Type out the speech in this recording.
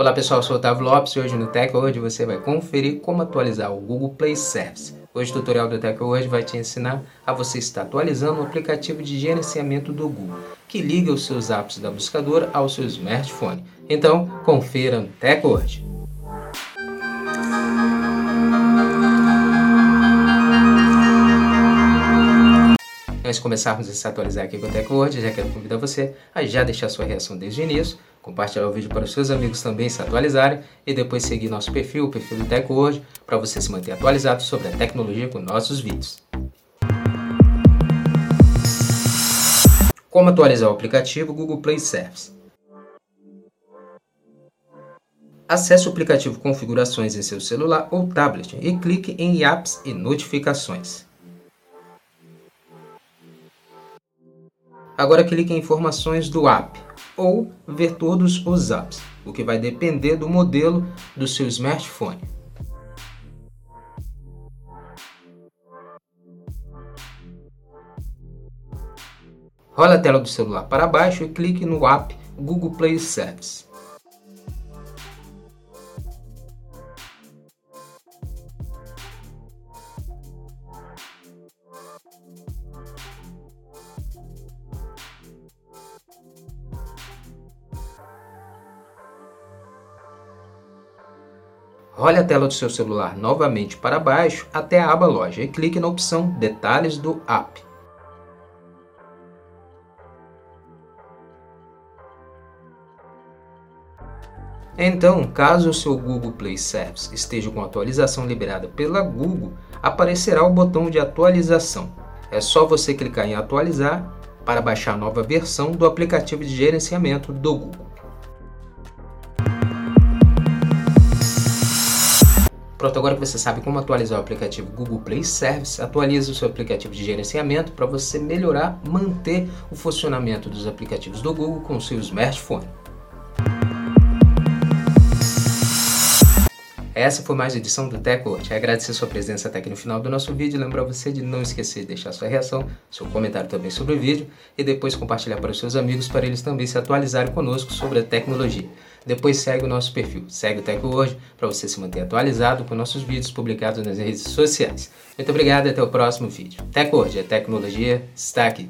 Olá pessoal, sou o Otávio Lopes e hoje no Tech você vai conferir como atualizar o Google Play Service. Hoje o tutorial do Tech vai te ensinar a você estar atualizando o aplicativo de gerenciamento do Google, que liga os seus apps da buscadora ao seu smartphone. Então, confira no Tech. Antes de começarmos a se atualizar aqui com o TechWord, já quero convidar você a já deixar sua reação desde o início, compartilhar o vídeo para os seus amigos também se atualizarem e depois seguir nosso perfil, o perfil do TechWord, para você se manter atualizado sobre a tecnologia com nossos vídeos. Como atualizar o aplicativo Google Play Service? Acesse o aplicativo Configurações em seu celular ou tablet e clique em Apps e Notificações. Agora clique em informações do app ou ver todos os apps, o que vai depender do modelo do seu smartphone. Rola a tela do celular para baixo e clique no app Google Play Service. Role a tela do seu celular novamente para baixo até a aba Loja e clique na opção Detalhes do app. Então, caso o seu Google Play Service esteja com atualização liberada pela Google, aparecerá o botão de atualização. É só você clicar em atualizar para baixar a nova versão do aplicativo de gerenciamento do Google. Pronto, agora que você sabe como atualizar o aplicativo Google Play Service, atualize o seu aplicativo de gerenciamento para você melhorar, manter o funcionamento dos aplicativos do Google com o seu smartphone. Essa foi mais uma edição do TechWord. Agradecer sua presença até aqui no final do nosso vídeo. Lembrar você de não esquecer de deixar sua reação, seu comentário também sobre o vídeo e depois compartilhar para os seus amigos para eles também se atualizarem conosco sobre a tecnologia. Depois segue o nosso perfil, segue o Tech Hoje para você se manter atualizado com nossos vídeos publicados nas redes sociais. Muito obrigado e até o próximo vídeo. Tech Hoje, a tecnologia está aqui.